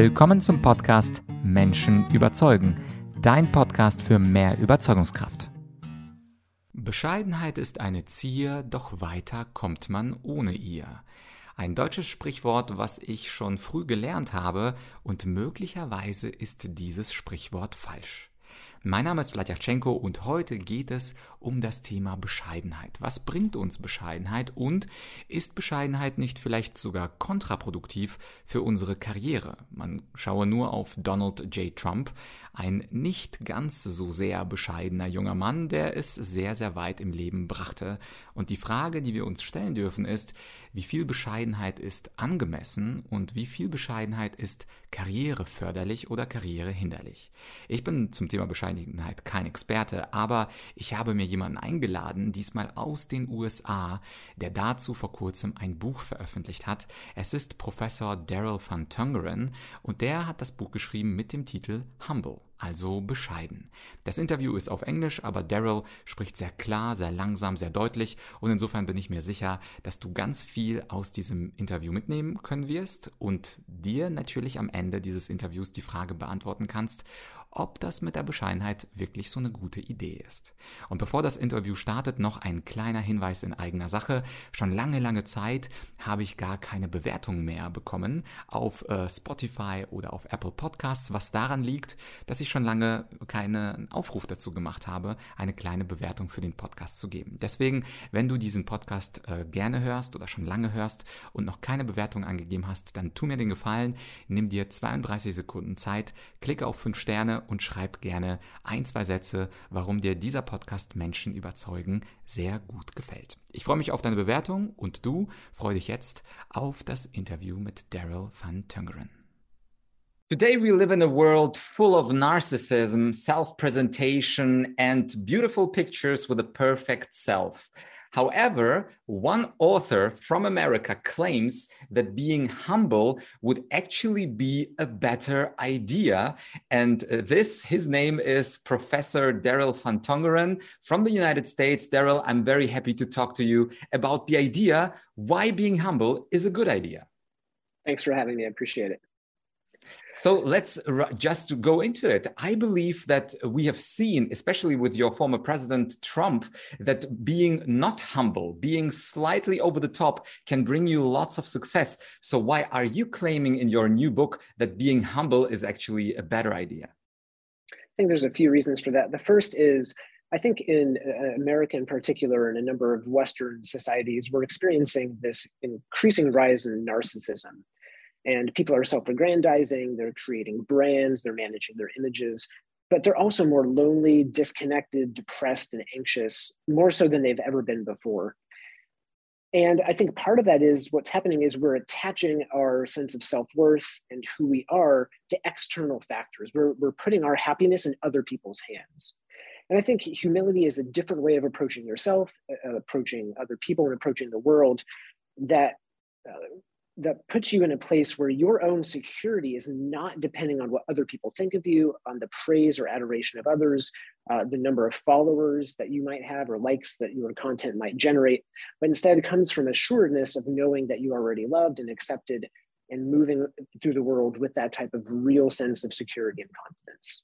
Willkommen zum Podcast Menschen überzeugen, dein Podcast für mehr Überzeugungskraft. Bescheidenheit ist eine Zier, doch weiter kommt man ohne ihr. Ein deutsches Sprichwort, was ich schon früh gelernt habe, und möglicherweise ist dieses Sprichwort falsch. Mein Name ist Vladyachenko und heute geht es um das Thema Bescheidenheit. Was bringt uns Bescheidenheit und ist Bescheidenheit nicht vielleicht sogar kontraproduktiv für unsere Karriere? Man schaue nur auf Donald J. Trump, ein nicht ganz so sehr bescheidener junger Mann, der es sehr, sehr weit im Leben brachte. Und die Frage, die wir uns stellen dürfen, ist, wie viel Bescheidenheit ist angemessen und wie viel Bescheidenheit ist karriereförderlich oder karrierehinderlich. Ich bin zum Thema Bescheidenheit kein Experte, aber ich habe mir jemanden eingeladen, diesmal aus den USA, der dazu vor kurzem ein Buch veröffentlicht hat. Es ist Professor Daryl van Tungeren und der hat das Buch geschrieben mit dem Titel Humble also bescheiden. Das Interview ist auf Englisch, aber Daryl spricht sehr klar, sehr langsam, sehr deutlich und insofern bin ich mir sicher, dass du ganz viel aus diesem Interview mitnehmen können wirst und dir natürlich am Ende dieses Interviews die Frage beantworten kannst, ob das mit der Bescheidenheit wirklich so eine gute Idee ist. Und bevor das Interview startet, noch ein kleiner Hinweis in eigener Sache. Schon lange, lange Zeit habe ich gar keine Bewertung mehr bekommen auf äh, Spotify oder auf Apple Podcasts, was daran liegt, dass ich schon lange keinen Aufruf dazu gemacht habe, eine kleine Bewertung für den Podcast zu geben. Deswegen, wenn du diesen Podcast äh, gerne hörst oder schon lange hörst und noch keine Bewertung angegeben hast, dann tu mir den Gefallen, nimm dir 32 Sekunden Zeit, klicke auf 5 Sterne und schreib gerne ein, zwei Sätze, warum dir dieser Podcast Menschen überzeugen sehr gut gefällt. Ich freue mich auf deine Bewertung und du freu dich jetzt auf das Interview mit Daryl van Tungeren. Today, we live in a world full of narcissism, self presentation, and beautiful pictures with a perfect self. However, one author from America claims that being humble would actually be a better idea. And uh, this, his name is Professor Daryl van Tongeren from the United States. Daryl, I'm very happy to talk to you about the idea why being humble is a good idea. Thanks for having me. I appreciate it. So let's just go into it. I believe that we have seen, especially with your former president Trump, that being not humble, being slightly over the top, can bring you lots of success. So, why are you claiming in your new book that being humble is actually a better idea? I think there's a few reasons for that. The first is I think in uh, America in particular, and a number of Western societies, we're experiencing this increasing rise in narcissism. And people are self aggrandizing, they're creating brands, they're managing their images, but they're also more lonely, disconnected, depressed, and anxious, more so than they've ever been before. And I think part of that is what's happening is we're attaching our sense of self worth and who we are to external factors. We're, we're putting our happiness in other people's hands. And I think humility is a different way of approaching yourself, uh, approaching other people, and approaching the world that uh, that puts you in a place where your own security is not depending on what other people think of you, on the praise or adoration of others, uh, the number of followers that you might have or likes that your content might generate, but instead comes from assuredness of knowing that you are already loved and accepted and moving through the world with that type of real sense of security and confidence.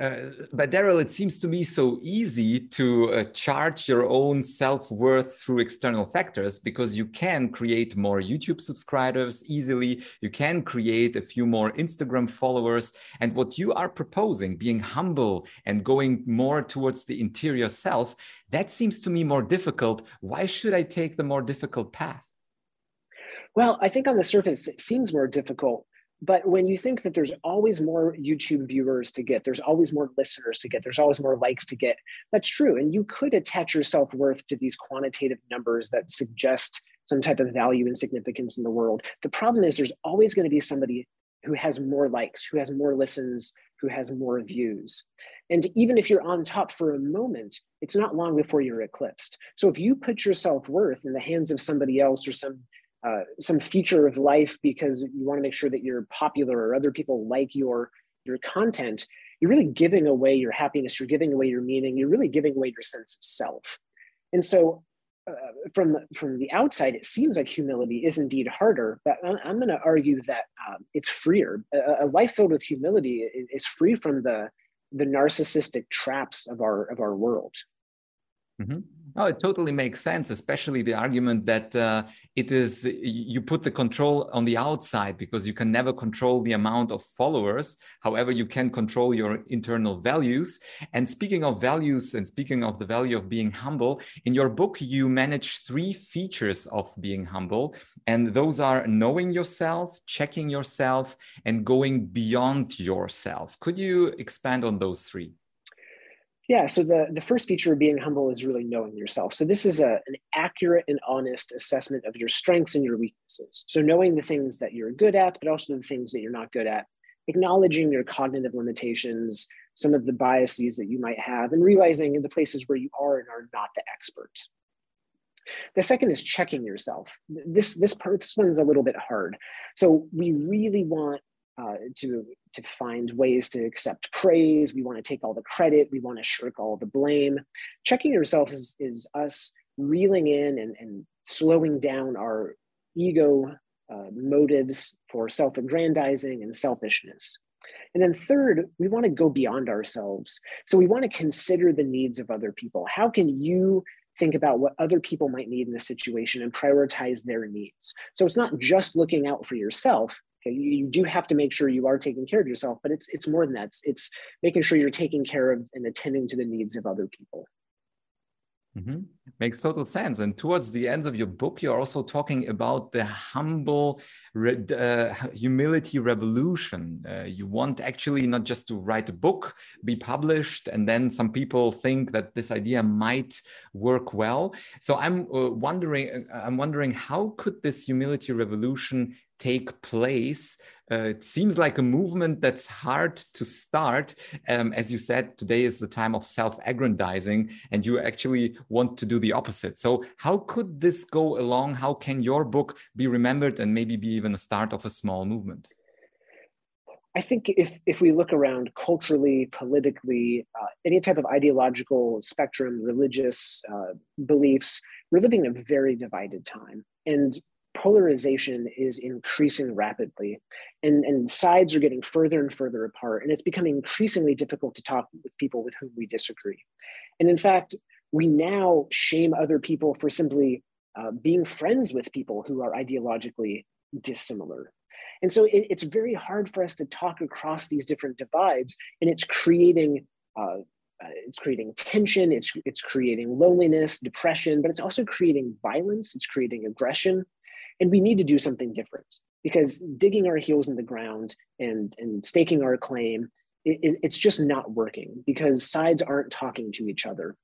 Uh, but Daryl, it seems to me so easy to uh, charge your own self worth through external factors because you can create more YouTube subscribers easily. You can create a few more Instagram followers. And what you are proposing, being humble and going more towards the interior self, that seems to me more difficult. Why should I take the more difficult path? Well, I think on the surface, it seems more difficult but when you think that there's always more YouTube viewers to get, there's always more listeners to get, there's always more likes to get, that's true. And you could attach your self worth to these quantitative numbers that suggest some type of value and significance in the world. The problem is there's always going to be somebody who has more likes, who has more listens, who has more views. And even if you're on top for a moment, it's not long before you're eclipsed. So if you put your self worth in the hands of somebody else or some uh, some feature of life because you want to make sure that you're popular or other people like your your content you're really giving away your happiness you're giving away your meaning you're really giving away your sense of self and so uh, from from the outside, it seems like humility is indeed harder, but I'm, I'm going to argue that um, it's freer. A, a, life filled with humility is free from the the narcissistic traps of our of our world. Mm-hmm. Oh, it totally makes sense, especially the argument that uh, it is you put the control on the outside because you can never control the amount of followers. However, you can control your internal values. And speaking of values and speaking of the value of being humble, in your book, you manage three features of being humble. And those are knowing yourself, checking yourself, and going beyond yourself. Could you expand on those three? Yeah, so the, the first feature of being humble is really knowing yourself. So this is a, an accurate and honest assessment of your strengths and your weaknesses. So knowing the things that you're good at, but also the things that you're not good at, acknowledging your cognitive limitations, some of the biases that you might have, and realizing in the places where you are and are not the expert. The second is checking yourself. This this part this one's a little bit hard. So we really want uh, to to find ways to accept praise. We want to take all the credit. We want to shirk all the blame. Checking yourself is, is us reeling in and, and slowing down our ego uh, motives for self aggrandizing and selfishness. And then, third, we want to go beyond ourselves. So, we want to consider the needs of other people. How can you think about what other people might need in a situation and prioritize their needs? So, it's not just looking out for yourself, Okay, you, do have to make sure you are taking care of yourself, but it's it's more than that. It's, it's making sure you're taking care of and attending to the needs of other people. Mm-hmm. Makes total sense. And towards the ends of your book, you're also talking about the humble uh, humility revolution. Uh, you want actually not just to write a book, be published, and then some people think that this idea might work well. So I'm uh, wondering, uh, I'm wondering, how could this humility revolution take place. Uh, it seems like a movement that's hard to start. Um, as you said, today is the time of self aggrandizing, and you actually want to do the opposite. So, how could this go along? How can your book be remembered and maybe be even a start of a small movement? I think if, if we look around culturally, politically, uh, any type of ideological spectrum, religious uh, beliefs, we're living in a very divided time. And polarization is increasing rapidly and, and sides are getting further and further apart and it's becoming increasingly difficult to talk with people with whom we disagree. And in fact we now shame other people for simply uh, being friends with people who are ideologically dissimilar. And so it, it's very hard for us to talk across these different divides and it's creating uh, uh, it's creating tension it's it's creating loneliness depression but it's also creating violence it's creating aggression and we need to do something different because digging our heels in the ground and, and staking our claim, it, it's just not working because sides aren't talking to each other.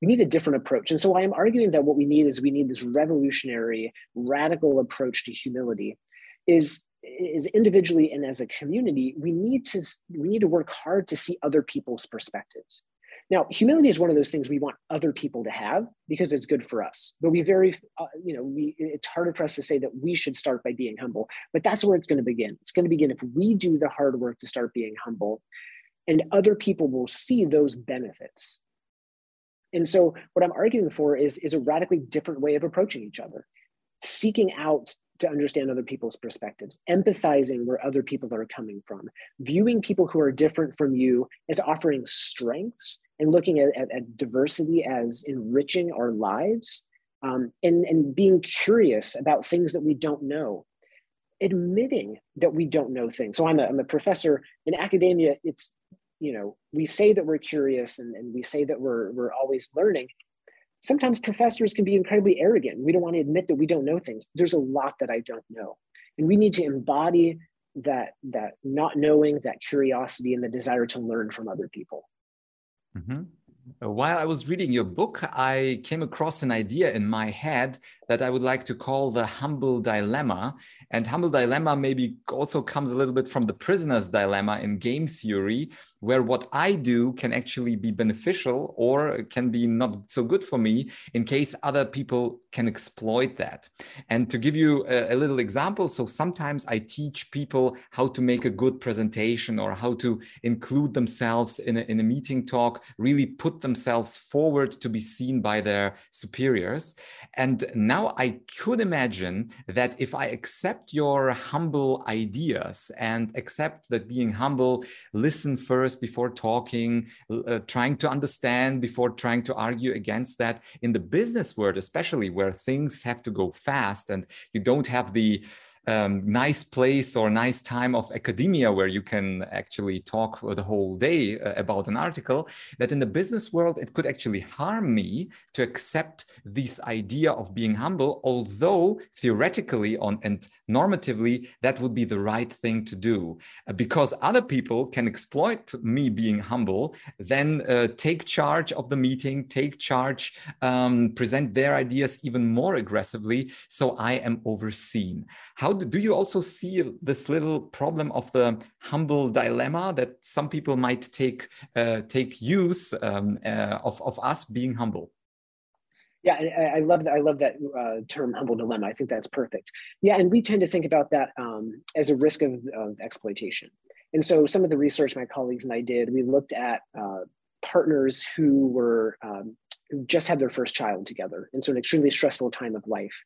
We need a different approach. And so I am arguing that what we need is we need this revolutionary, radical approach to humility is is individually and as a community we need to we need to work hard to see other people's perspectives now, humility is one of those things we want other people to have because it's good for us. But we very, uh, you know, we, it's harder for us to say that we should start by being humble. But that's where it's going to begin. It's going to begin if we do the hard work to start being humble, and other people will see those benefits. And so, what I'm arguing for is, is a radically different way of approaching each other, seeking out to understand other people's perspectives, empathizing where other people are coming from, viewing people who are different from you as offering strengths and looking at, at, at diversity as enriching our lives um, and, and being curious about things that we don't know admitting that we don't know things. So I'm a, I'm a professor in academia. It's you know we say that we're curious and, and we say that we're, we're always learning. Sometimes professors can be incredibly arrogant. We don't want to admit that we don't know things. There's a lot that i don't know. And we need to embody that that not knowing that curiosity and the desire to learn from other people Mm-hmm. While I was reading your book, I came across an idea in my head that I would like to call the humble dilemma. And humble dilemma maybe also comes a little bit from the prisoner's dilemma in game theory, where what I do can actually be beneficial or can be not so good for me in case other people can exploit that. And to give you a, a, little example, so sometimes I teach people how to make a good presentation or how to include themselves in a, in a meeting talk, really put themselves forward to be seen by their superiors. And now I could imagine that if I accept your humble ideas and accept that being humble, listen first first before talking, uh, trying to understand before trying to argue against that. In the business world, especially where things have to go fast and you don't have the um, nice place or nice time of academia where you can actually talk for the whole day uh, about an article, that in the business world, it could actually harm me to accept this idea of being humble, although theoretically on and normatively, that would be the right thing to do. Uh, because other people can exploit me being humble, then uh, take charge of the meeting, take charge, um, present their ideas even more aggressively, so I am overseen. How how do, do you also see this little problem of the humble dilemma that some people might take uh, take use um, uh, of of us being humble? Yeah, I, I love that. I love that uh, term, humble dilemma. I think that's perfect. Yeah, and we tend to think about that um, as a risk of, of, exploitation. And so, some of the research my colleagues and I did, we looked at uh, partners who were um, who just had their first child together, and so an extremely stressful time of life.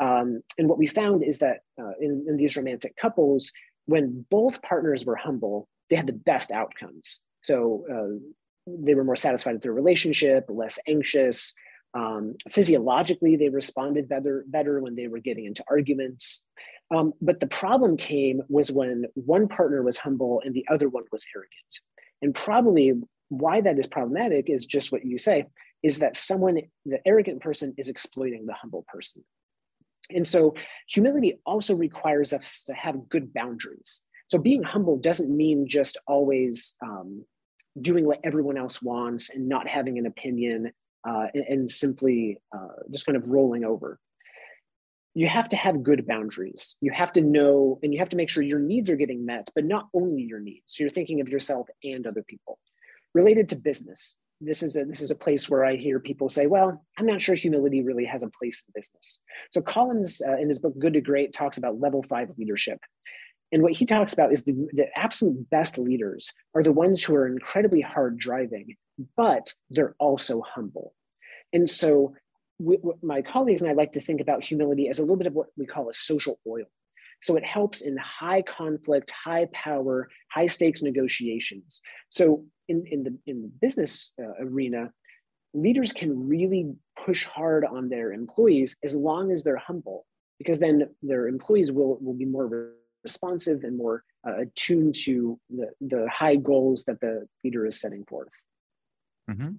Um, and what we found is that uh, in, in these romantic couples, when both partners were humble, they had the best outcomes. So uh, they were more satisfied with their relationship, less anxious. Um, physiologically, they responded better, better when they were getting into arguments. Um, but the problem came was when one partner was humble and the other one was arrogant. And probably why that is problematic is just what you say is that someone, the arrogant person, is exploiting the humble person. And so humility also requires us to have good boundaries. So being humble doesn't mean just always um, doing what everyone else wants and not having an opinion uh, and, and, simply uh, just kind of rolling over. You have to have good boundaries. You have to know and you have to make sure your needs are getting met, but not only your needs. So you're thinking of yourself and other people. Related to business, this is a this is a place where I hear people say, "Well, I'm not sure humility really has a place in business." So Collins, uh, in his book Good to Great, talks about level five leadership, and what he talks about is the, the absolute best leaders are the ones who are incredibly hard driving, but they're also humble. And so, we, my colleagues and I like to think about humility as a little bit of what we call a social oil. So it helps in high conflict, high power, high stakes negotiations. So in, in the in the business uh, arena, leaders can really push hard on their employees as long as they're humble, because then their employees will will be more responsive and more uh, attuned to the the high goals that the leader is setting forth. Mm-hmm.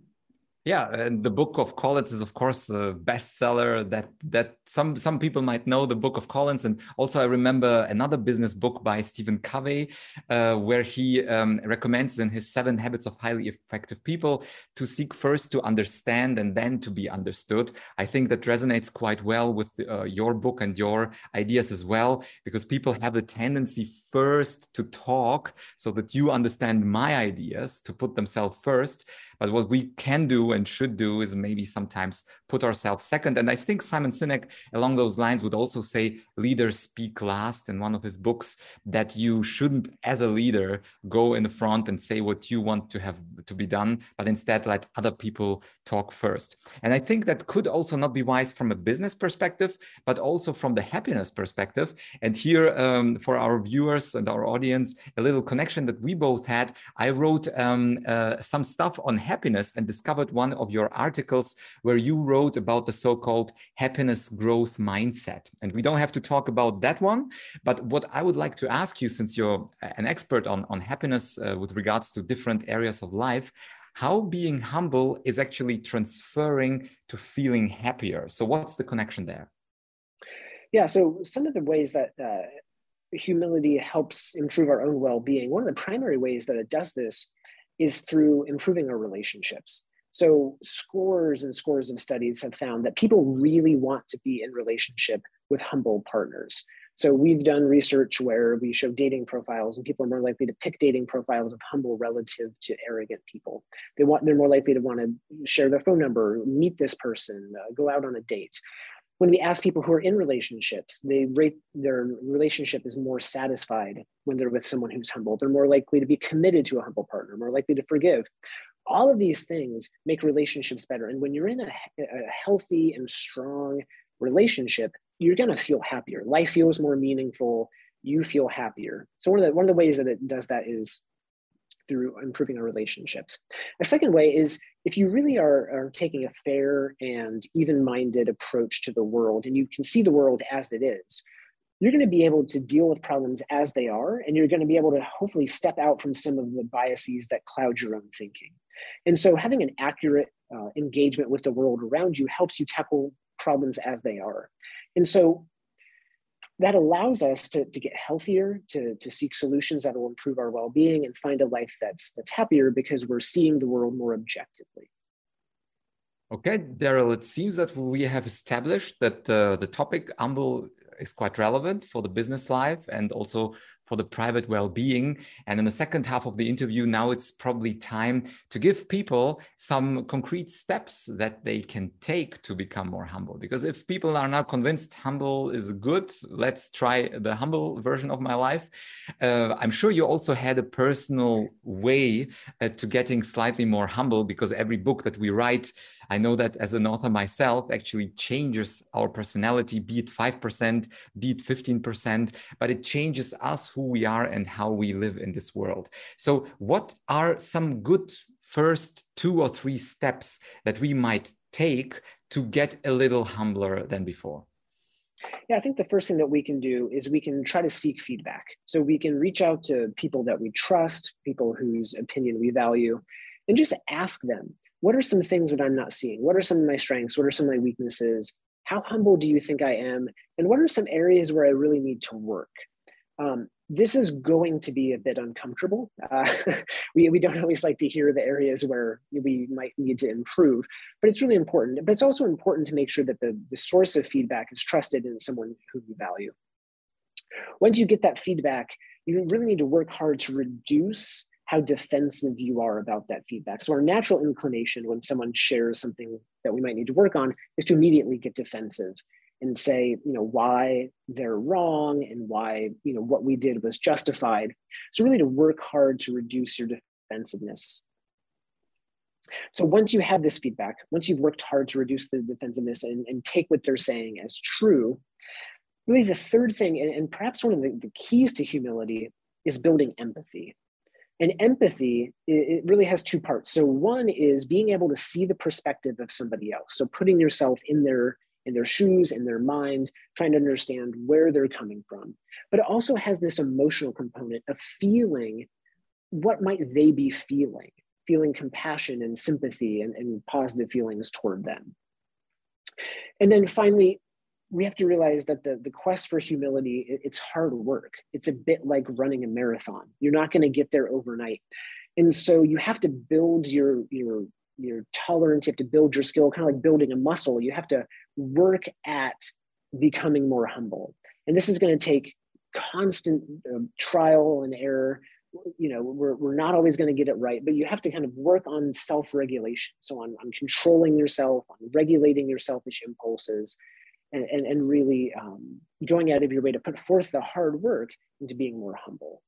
Yeah, and the Book of Collins is of course a bestseller that that some some people might know the Book of Collins, and also I remember another business book by Stephen Covey, uh, where he um, recommends in his Seven Habits of Highly Effective People to seek first to understand and then to be understood. I think that resonates quite well with uh, your book and your ideas as well, because people have a tendency first to talk so that you understand my ideas, to put themselves first. But what we can do and should do is maybe sometimes put ourselves second. And I think Simon Sinek, along those lines, would also say leaders speak last in one of his books that you shouldn't, as a leader, go in the front and say what you want to have to be done, but instead let other people talk first. And I think that could also not be wise from a business perspective, but also from the happiness perspective. And here, um, for our viewers and our audience, a little connection that we both had. I wrote um, uh, some stuff on happiness and discovered one of your articles where you wrote about the so-called happiness growth mindset. And we don't have to talk about that one, but what I would like to ask you, since you're an expert on, on happiness uh, with regards to different areas of life, how being humble is actually transferring to feeling happier. So what's the connection there? Yeah, so some of the ways that uh, humility helps improve our own well-being, one of the primary ways that it does this is through improving our relationships. So, scores and scores of studies have found that people really want to be in relationship with humble partners. So, we've done research where we show dating profiles, and people are more likely to pick dating profiles of humble relative to arrogant people. They want, they're more likely to want to share their phone number, meet this person, uh, go out on a date when we ask people who are in relationships, they rate their relationship is more satisfied when they're with someone who's humble. They're more likely to be committed to a humble partner, more likely to forgive. All of these things make relationships better. And when you're in a, a healthy and strong relationship, you're going to feel happier. Life feels more meaningful. You feel happier. So one of the one of the ways that it does that is through improving our relationships. A second way is if you really are, are taking a fair and even minded approach to the world and you can see the world as it is, you're going to be able to deal with problems as they are, and you're going to be able to hopefully step out from some of the biases that cloud your own thinking. And so, having an accurate uh, engagement with the world around you helps you tackle problems as they are. And so, that allows us to, to get healthier, to, to seek solutions that will improve our well-being and find a life that's that's happier because we're seeing the world more objectively. Okay, Daryl, it seems that we have established that uh, the topic humble is quite relevant for the business life and also for the private well-being. And in the second half of the interview now it's probably time to give people some concrete steps that they can take to become more humble. Because if people are now convinced humble is good let's try the humble version of my life. Uh, i'm sure you also had a personal way uh, to getting slightly more humble because every book that we write i know that as an author myself actually changes our personality be it 5% be it 15% but it changes us who we are and how we live in this world. So, what are some good first two or three steps that we might take to get a little humbler than before? Yeah, I think the first thing that we can do is we can try to seek feedback. So we can reach out to people that we trust, people whose opinion we value, and just ask them, what are some things that I'm not seeing? What are some of my strengths? What are some of my weaknesses? How humble do you think I am? And what are some areas where I really need to work? Um, this is going to be a bit uncomfortable. Uh, we, we don't always like to hear the areas where we might need to improve, but it's really important. But it's also important to make sure that the, the source of feedback is trusted and someone who you value. Once you get that feedback, you really need to work hard to reduce how defensive you are about that feedback. So, our natural inclination when someone shares something that we might need to work on is to immediately get defensive and say you know why they're wrong and why you know what we did was justified. So really to work hard to reduce your defensiveness. So once you have this feedback once you've worked hard to reduce the defensiveness and, and take what they're saying as true really the third thing and, and perhaps one of the, the keys to humility is building empathy. And empathy it really has two parts. So one is being able to see the perspective of somebody else. So putting yourself in their in their shoes, in their mind, trying to understand where they're coming from. But it also has this emotional component of feeling what might they be feeling, feeling compassion and sympathy and, and positive feelings toward them. And then finally, we have to realize that the, the quest for humility, it's hard work. It's a bit like running a marathon. You're not going to get there overnight. And so you have to build your, your your tolerance you have to build your skill kind of like building a muscle you have to work at becoming more humble. And this is going to take constant uh, trial and error. You know we're, we're not always going to get it right but you have to kind of work on self-regulation. So on, on controlling yourself on regulating your selfish impulses and, and, and really um, going out of your way to put forth the hard work into being more humble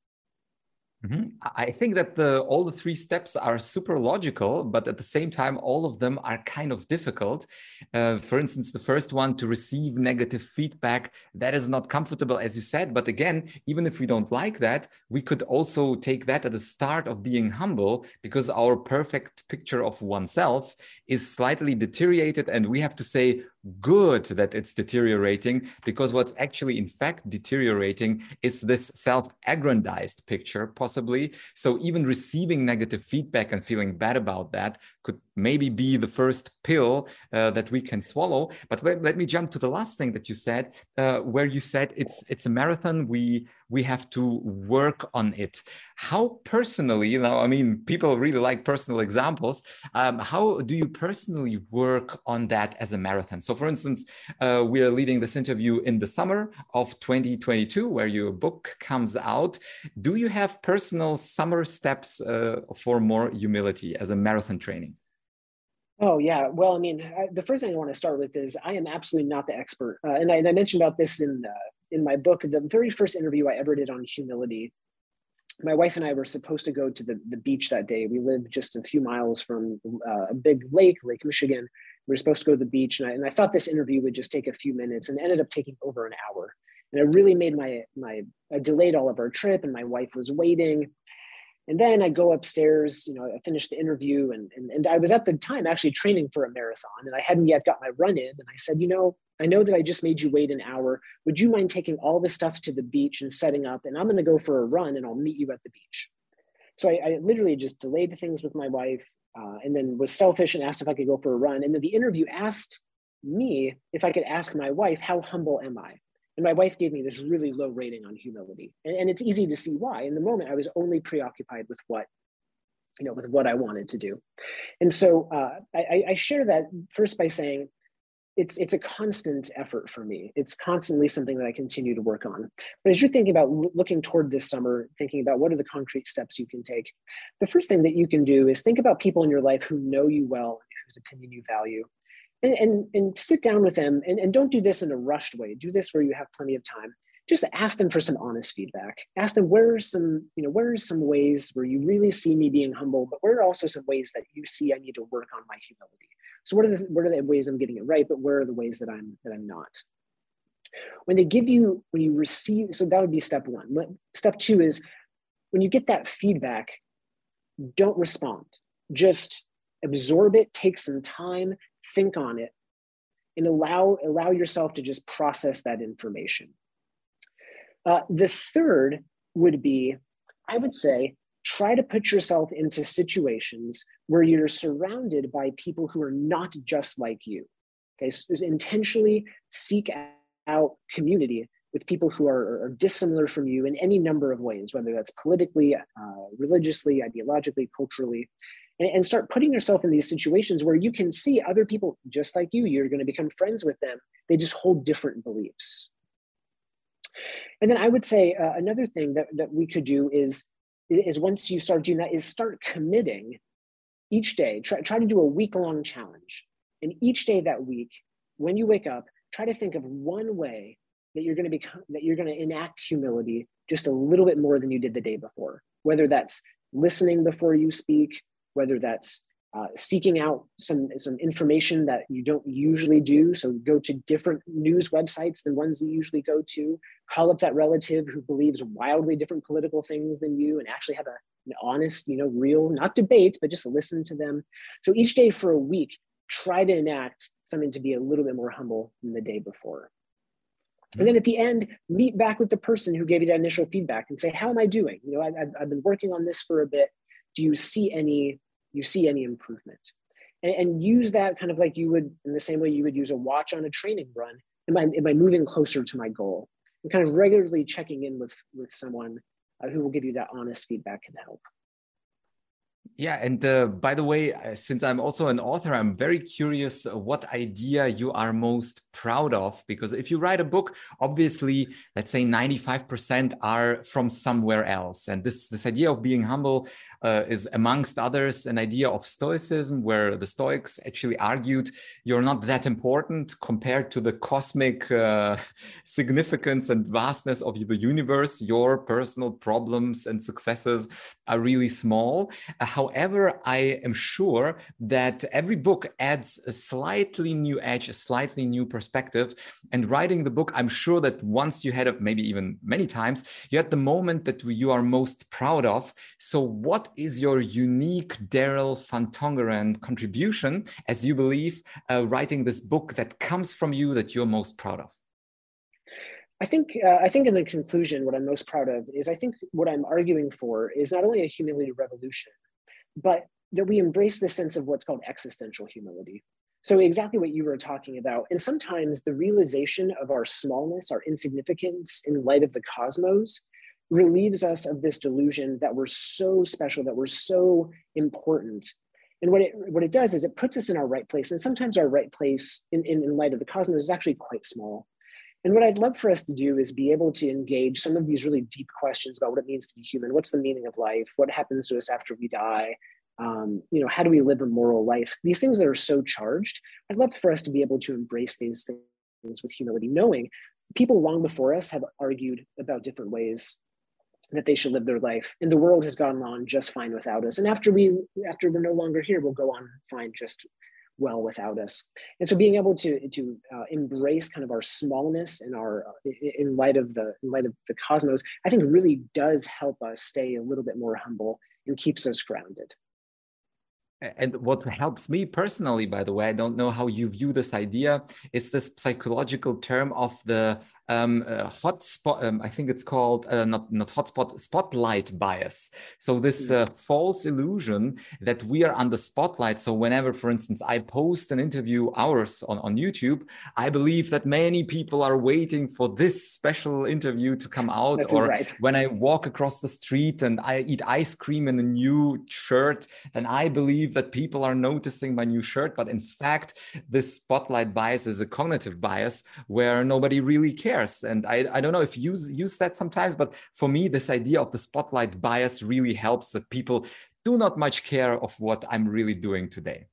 Mm-hmm. I think that the all the three steps are super logical, but at the same time, all of them are kind of difficult. Uh, for instance, the first one to receive negative feedback that is not comfortable, as you said. But again, even if we don't like that, we could also take that at the start of being humble, because our perfect picture of oneself is slightly deteriorated, and we have to say, good that it's deteriorating because what's actually in fact deteriorating is this self-aggrandized picture possibly. So even receiving negative feedback and feeling bad about that could maybe be the first pill uh, that we can swallow. But let, me jump to the last thing that you said, uh, where you said it's it's a marathon. We we have to work on it. How personally, you know, I mean, people really like personal examples. Um, how do you personally work on that as a marathon? So, for instance, uh, we are leading this interview in the summer of 2022, where your book comes out. Do you have personal summer steps uh, for more humility as a marathon training? Oh yeah, well, I mean, I, the first thing I want to start with is I am absolutely not the expert, uh, and, I, and, I, mentioned about this in uh, in my book. The very first interview I ever did on humility, my wife and I were supposed to go to the, the beach that day. We live just a few miles from uh, a big lake, Lake Michigan. We were supposed to go to the beach, and I, and I thought this interview would just take a few minutes, and ended up taking over an hour. And it really made my my I delayed all of our trip, and my wife was waiting and then I go upstairs, you know, I finished the interview and, and, and I was at the time actually training for a marathon and I hadn't yet got my run in. And I said, you know, I know that I just made you wait an hour. Would you mind taking all this stuff to the beach and setting up? And I'm going to go for a run and I'll meet you at the beach. So I, I literally just delayed things with my wife uh, and then was selfish and asked if I could go for a run. And then the interview asked me if I could ask my wife, how humble am I? And my wife gave me this really low rating on humility. And, and it's easy to see why. In the moment, I was only preoccupied with what, you know, with what I wanted to do. And so uh, I, I share that first by saying, it's it's a constant effort for me. It's constantly something that I continue to work on. But as you're thinking about looking toward this summer, thinking about what are the concrete steps you can take, the first thing that you can do is think about people in your life who know you well, whose opinion you value, and, and, and sit down with them and, and don't do this in a rushed way. Do this where you have plenty of time. Just ask them for some honest feedback. Ask them where are some, you know, where are some ways where you really see me being humble, but where are also some ways that you see I need to work on my humility. So what are the what are the ways I'm getting it right, but where are the ways that I'm that I'm not? When they give you, when you receive, so that would be step one. Step two is when you get that feedback, don't respond. Just absorb it, take some time, think on it, and allow, allow yourself to just process that information. Uh, the third would be, I would say, try to put yourself into situations where you're surrounded by people who are not just like you. Okay, so intentionally seek out community with people who are, are, dissimilar from you in any number of ways, whether that's politically, uh, religiously, ideologically, culturally and, and start putting yourself in these situations where you can see other people just like you, you're going to become friends with them. They just hold different beliefs. And then I would say uh, another thing that, that we could do is, is once you start doing that, is start committing each day. Try, try to do a week long challenge. And each day that week, when you wake up, try to think of one way that you're going to become that you're going to enact humility just a little bit more than you did the day before whether that's listening before you speak whether that's uh, seeking out some, some information that you don't usually do. So go to different news websites than ones you usually go to. Call up that relative who believes wildly different political things than you and actually have a, an honest, you know, real, not debate, but just listen to them. So each day for a week, try to enact something to be a little bit more humble than the day before. And then at the end, meet back with the person who gave you that initial feedback and say, How am I doing? You know, I've, I've been working on this for a bit. Do you see any you see any improvement. And, and, use that kind of like you would in the same way you would use a watch on a training run. Am I, am I moving closer to my goal? And kind of regularly checking in with, with someone uh, who will give you that honest feedback and help. Yeah, and uh, by the way, uh, since I'm also an author, I'm very curious what idea you are most proud of. Because if you write a book, obviously, let's say 95% are from somewhere else. And this, this idea of being humble uh, is, amongst others, an idea of Stoicism, where the Stoics actually argued you're not that important compared to the cosmic uh, significance and vastness of the universe. Your personal problems and successes are really small. However, I am sure that every book adds a slightly new edge, a slightly new perspective. And writing the book, I'm sure that once you had, a, maybe even many times, you had the moment that you are most proud of. So, what is your unique Daryl van Tongeren contribution, as you believe, uh, writing this book that comes from you that you're most proud of? I think uh, I think in the conclusion, what I'm most proud of is I think what I'm arguing for is not only a humility revolution, but that we embrace the sense of what's called existential humility. So, exactly what you were talking about. And sometimes the realization of our smallness, our insignificance in light of the cosmos, relieves us of this delusion that we're so special, that we're so important. And what it, what it does is it puts us in our right place. And sometimes our right place in, in, in light of the cosmos is actually quite small. And what I'd love for us to do is be able to engage some of these really deep questions about what it means to be human. What's the meaning of life? What happens to us after we die? Um, you know, how do we live a moral life? These things that are so charged, I'd love for us to be able to embrace these things with humility, knowing people long before us have argued about different ways that they should live their life and the world has gone on just fine without us and after we after we're no longer here we'll go on fine just well without us. And so being able to to uh, embrace kind of our smallness and our uh, in light of the in light of the cosmos i think really does help us stay a little bit more humble and keeps us grounded. And what helps me personally by the way i don't know how you view this idea is this psychological term of the um, uh, hotspot. Um, I think it's called uh, not not hotspot spotlight bias. So this hmm. uh, false illusion that we are under spotlight. So whenever, for instance, I post an interview hours on on YouTube, I believe that many people are waiting for this special interview to come out. That's or right. when I walk across the street and I eat ice cream in a new shirt, then I believe that people are noticing my new shirt. But in fact, this spotlight bias is a cognitive bias where nobody really cares and I, I don't know if you use, use that sometimes but for me this idea of the spotlight bias really helps that people do not much care of what i'm really doing today.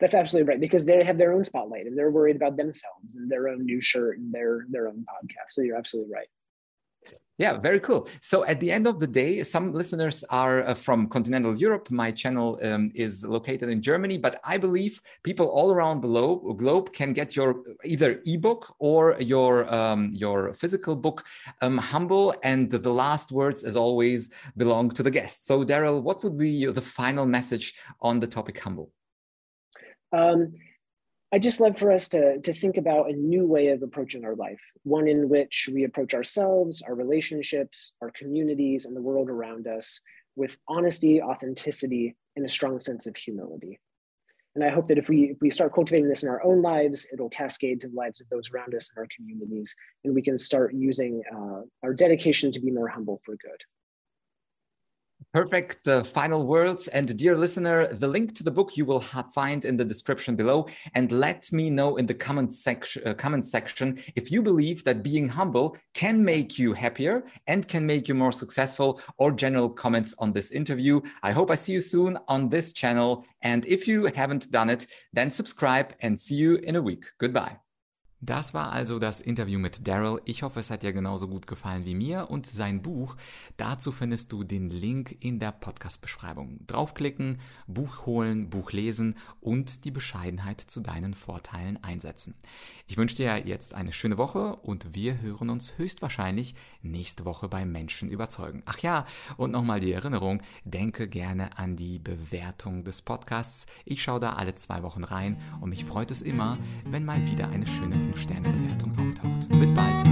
That's absolutely right because they have their own spotlight and they're worried about themselves and their own new shirt and their their own podcast. So you're absolutely right yeah, very cool. So at the end of the day, some listeners are uh, from continental Europe. My channel um, is located in Germany, but I believe people all around the globe, globe can get your either ebook or your um, your physical book, um, Humble. And the last words, as always, belong to the guest. So Daryl, what would be the final message on the topic Humble? I just love for us to, to think about a new way of approaching our life, one in which we approach ourselves, our relationships, our communities, and the world around us with honesty, authenticity, and a strong sense of humility. And I hope that if we, if we start cultivating this in our own lives, it'll cascade to the lives of those around us in our communities, and we can start using uh, our dedication to be more humble for good. Perfect uh, final words. And dear listener, the link to the book you will find in the description below. And let me know in the comment, section, uh, comment section if you believe that being humble can make you happier and can make you more successful or general comments on this interview. I hope I see you soon on this channel. And if you haven't done it, then subscribe and see you in a week. Goodbye. Das war also das Interview mit Daryl. Ich hoffe, es hat dir genauso gut gefallen wie mir und sein Buch. Dazu findest du den Link in der Podcast-Beschreibung. Draufklicken, Buch holen, Buch lesen und die Bescheidenheit zu deinen Vorteilen einsetzen. Ich wünsche dir jetzt eine schöne Woche und wir hören uns höchstwahrscheinlich nächste Woche bei Menschen überzeugen. Ach ja, und nochmal die Erinnerung, denke gerne an die Bewertung des Podcasts. Ich schaue da alle zwei Wochen rein und mich freut es immer, wenn mal wieder eine schöne 5-Sterne-Bewertung auftaucht. Bis bald,